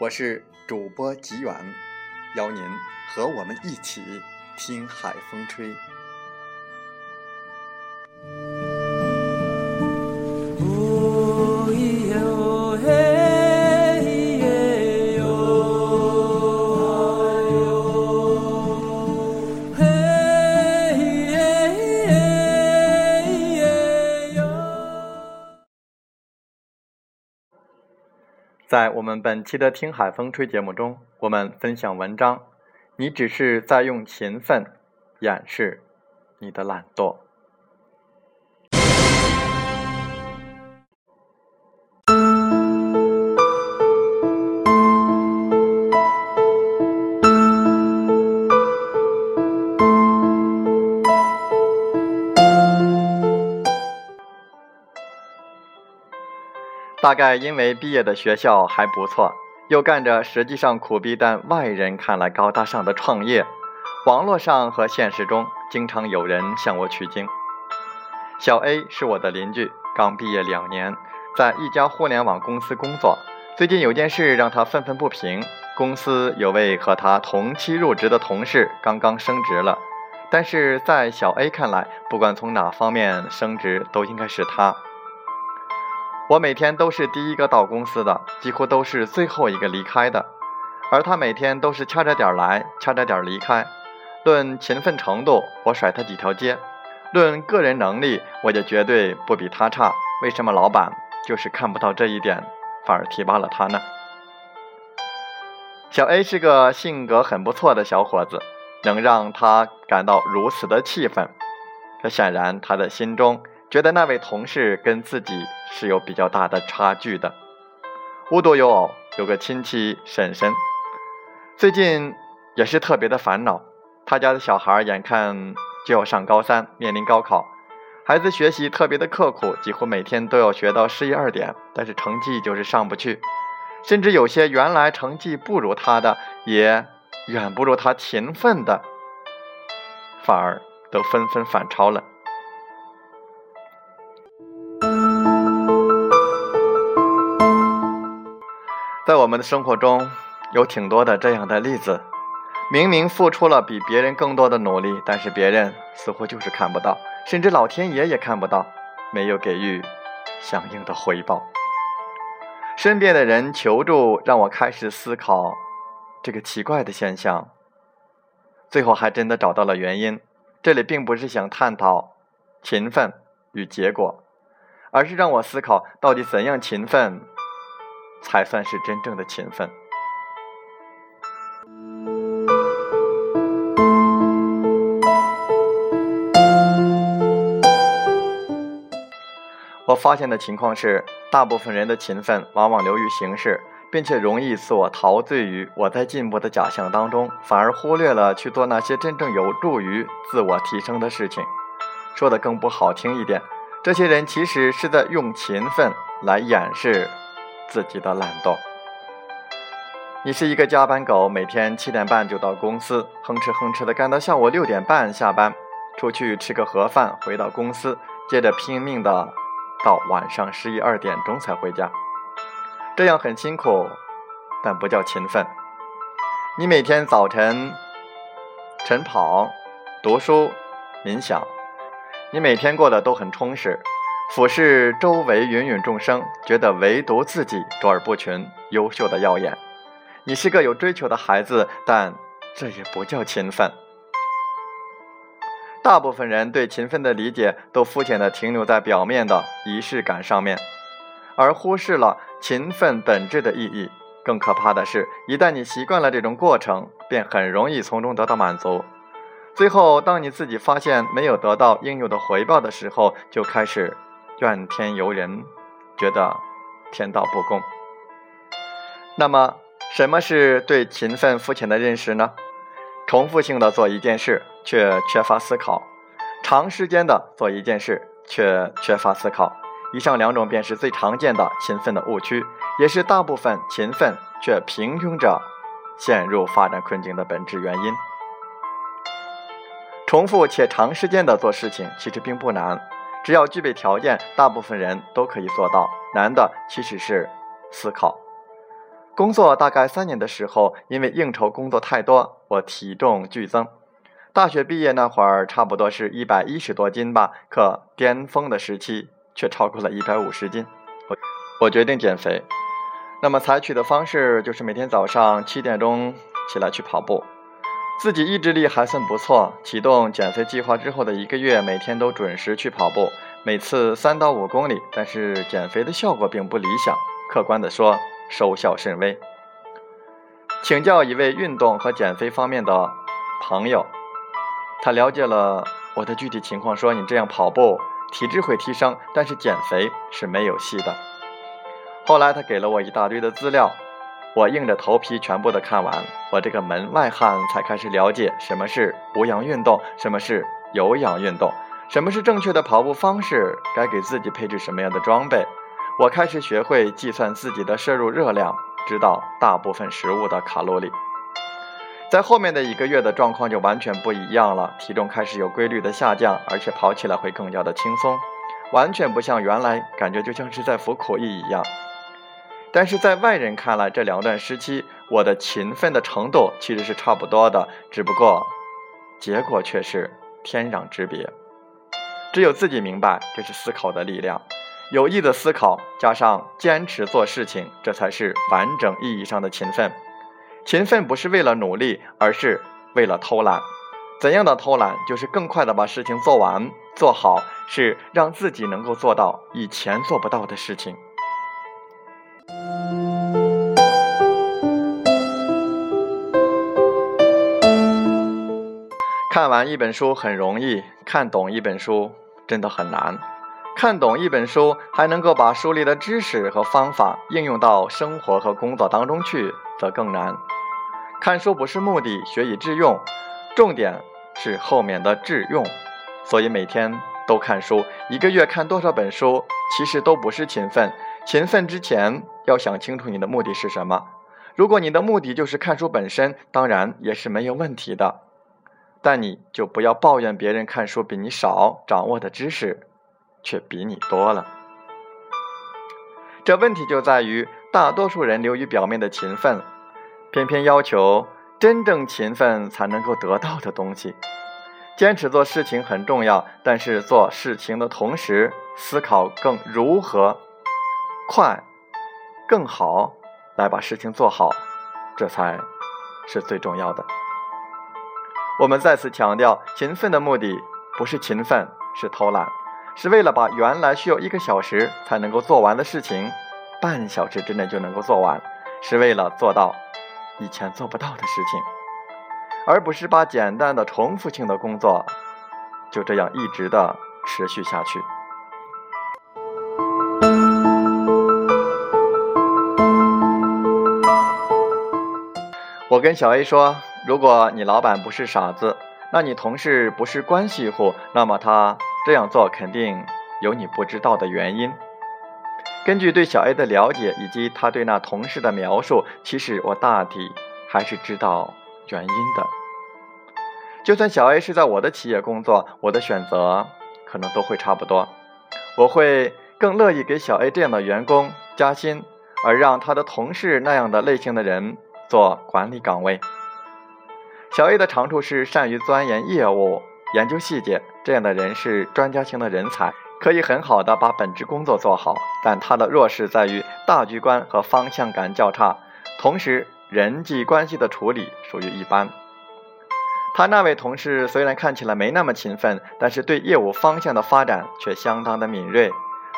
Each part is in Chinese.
我是主播吉远。邀您和我们一起听海风吹。在我们本期的《听海风吹》节目中，我们分享文章。你只是在用勤奋掩饰你的懒惰。大概因为毕业的学校还不错，又干着实际上苦逼但外人看来高大上的创业，网络上和现实中经常有人向我取经。小 A 是我的邻居，刚毕业两年，在一家互联网公司工作。最近有件事让他愤愤不平：公司有位和他同期入职的同事刚刚升职了，但是在小 A 看来，不管从哪方面升职，都应该是他。我每天都是第一个到公司的，几乎都是最后一个离开的，而他每天都是掐着点来，掐着点离开。论勤奋程度，我甩他几条街；论个人能力，我就绝对不比他差。为什么老板就是看不到这一点，反而提拔了他呢？小 A 是个性格很不错的小伙子，能让他感到如此的气愤，这显然他的心中。觉得那位同事跟自己是有比较大的差距的。无独有偶，有个亲戚婶婶，最近也是特别的烦恼。他家的小孩眼看就要上高三，面临高考，孩子学习特别的刻苦，几乎每天都要学到十一二点，但是成绩就是上不去，甚至有些原来成绩不如他的，也远不如他勤奋的，反而都纷纷反超了。我们的生活中，有挺多的这样的例子：明明付出了比别人更多的努力，但是别人似乎就是看不到，甚至老天爷也看不到，没有给予相应的回报。身边的人求助，让我开始思考这个奇怪的现象。最后还真的找到了原因。这里并不是想探讨勤奋与结果，而是让我思考到底怎样勤奋。才算是真正的勤奋。我发现的情况是，大部分人的勤奋往往流于形式，并且容易自我陶醉于我在进步的假象当中，反而忽略了去做那些真正有助于自我提升的事情。说的更不好听一点，这些人其实是在用勤奋来掩饰。自己的懒惰。你是一个加班狗，每天七点半就到公司，哼哧哼哧的干到下午六点半下班，出去吃个盒饭，回到公司，接着拼命的到晚上十一二点钟才回家。这样很辛苦，但不叫勤奋。你每天早晨晨跑、读书、冥想，你每天过得都很充实。俯视周围芸芸众生，觉得唯独自己卓尔不群，优秀的耀眼。你是个有追求的孩子，但这也不叫勤奋。大部分人对勤奋的理解都肤浅的停留在表面的仪式感上面，而忽视了勤奋本质的意义。更可怕的是，一旦你习惯了这种过程，便很容易从中得到满足。最后，当你自己发现没有得到应有的回报的时候，就开始怨天尤人，觉得天道不公。那么，什么是对勤奋肤浅的认识呢？重复性的做一件事，却缺乏思考；长时间的做一件事，却缺乏思考。以上两种便是最常见的勤奋的误区，也是大部分勤奋却平庸者陷入发展困境的本质原因。重复且长时间的做事情其实并不难，只要具备条件，大部分人都可以做到。难的其实是思考。工作大概三年的时候，因为应酬工作太多，我体重剧增。大学毕业那会儿，差不多是一百一十多斤吧，可巅峰的时期却超过了一百五十斤。我我决定减肥，那么采取的方式就是每天早上七点钟起来去跑步。自己意志力还算不错，启动减肥计划之后的一个月，每天都准时去跑步，每次三到五公里。但是减肥的效果并不理想，客观的说，收效甚微。请教一位运动和减肥方面的朋友，他了解了我的具体情况，说你这样跑步体质会提升，但是减肥是没有戏的。后来他给了我一大堆的资料。我硬着头皮全部的看完，我这个门外汉才开始了解什么是无氧运动，什么是有氧运动，什么是正确的跑步方式，该给自己配置什么样的装备。我开始学会计算自己的摄入热量，知道大部分食物的卡路里。在后面的一个月的状况就完全不一样了，体重开始有规律的下降，而且跑起来会更加的轻松，完全不像原来感觉就像是在服苦役一样。但是在外人看来，这两段时期我的勤奋的程度其实是差不多的，只不过结果却是天壤之别。只有自己明白，这是思考的力量，有意的思考加上坚持做事情，这才是完整意义上的勤奋。勤奋不是为了努力，而是为了偷懒。怎样的偷懒？就是更快的把事情做完做好，是让自己能够做到以前做不到的事情。看完一本书很容易，看懂一本书真的很难。看懂一本书，还能够把书里的知识和方法应用到生活和工作当中去，则更难。看书不是目的，学以致用，重点是后面的致用。所以每天都看书，一个月看多少本书，其实都不是勤奋。勤奋之前要想清楚你的目的是什么。如果你的目的就是看书本身，当然也是没有问题的。但你就不要抱怨别人看书比你少，掌握的知识却比你多了。这问题就在于大多数人流于表面的勤奋，偏偏要求真正勤奋才能够得到的东西。坚持做事情很重要，但是做事情的同时思考更如何快、更好来把事情做好，这才是最重要的。我们再次强调，勤奋的目的不是勤奋，是偷懒，是为了把原来需要一个小时才能够做完的事情，半小时之内就能够做完，是为了做到以前做不到的事情，而不是把简单的重复性的工作就这样一直的持续下去。我跟小 A 说。如果你老板不是傻子，那你同事不是关系户，那么他这样做肯定有你不知道的原因。根据对小 A 的了解以及他对那同事的描述，其实我大体还是知道原因的。就算小 A 是在我的企业工作，我的选择可能都会差不多。我会更乐意给小 A 这样的员工加薪，而让他的同事那样的类型的人做管理岗位。小 A 的长处是善于钻研业务、研究细节，这样的人是专家型的人才，可以很好的把本职工作做好，但他的弱势在于大局观和方向感较差，同时人际关系的处理属于一般。他那位同事虽然看起来没那么勤奋，但是对业务方向的发展却相当的敏锐，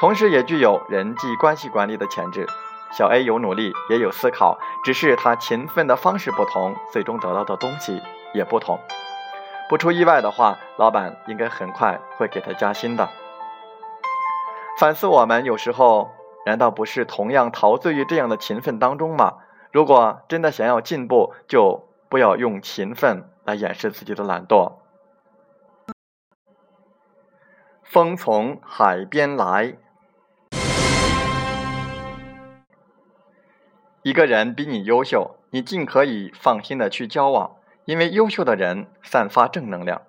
同时也具有人际关系管理的潜质。小 A 有努力，也有思考，只是他勤奋的方式不同，最终得到的东西也不同。不出意外的话，老板应该很快会给他加薪的。反思我们有时候难道不是同样陶醉于这样的勤奋当中吗？如果真的想要进步，就不要用勤奋来掩饰自己的懒惰。风从海边来。一个人比你优秀，你尽可以放心的去交往，因为优秀的人散发正能量。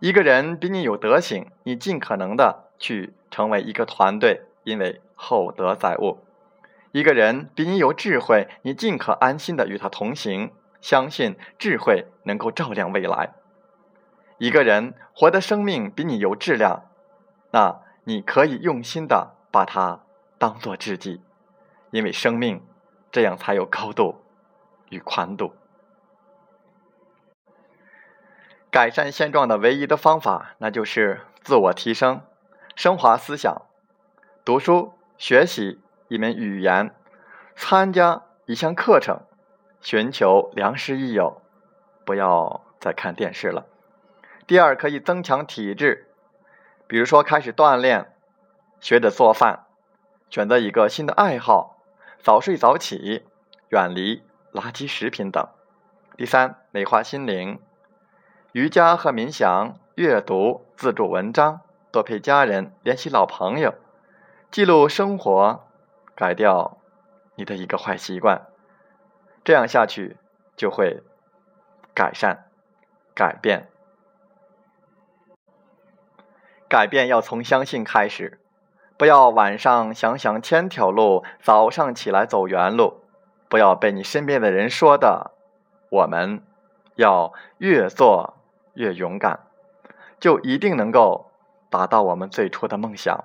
一个人比你有德行，你尽可能的去成为一个团队，因为厚德载物。一个人比你有智慧，你尽可安心的与他同行，相信智慧能够照亮未来。一个人活的生命比你有质量，那你可以用心的把它当做知己，因为生命。这样才有高度与宽度。改善现状的唯一的方法，那就是自我提升、升华思想、读书学习一门语言、参加一项课程、寻求良师益友，不要再看电视了。第二，可以增强体质，比如说开始锻炼、学着做饭、选择一个新的爱好。早睡早起，远离垃圾食品等。第三，美化心灵，瑜伽和冥想、阅读、自助文章，多陪家人，联系老朋友，记录生活，改掉你的一个坏习惯。这样下去就会改善、改变。改变要从相信开始。不要晚上想想千条路，早上起来走原路。不要被你身边的人说的，我们要越做越勇敢，就一定能够达到我们最初的梦想。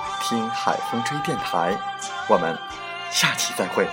听海风吹电台”。我们下期再会。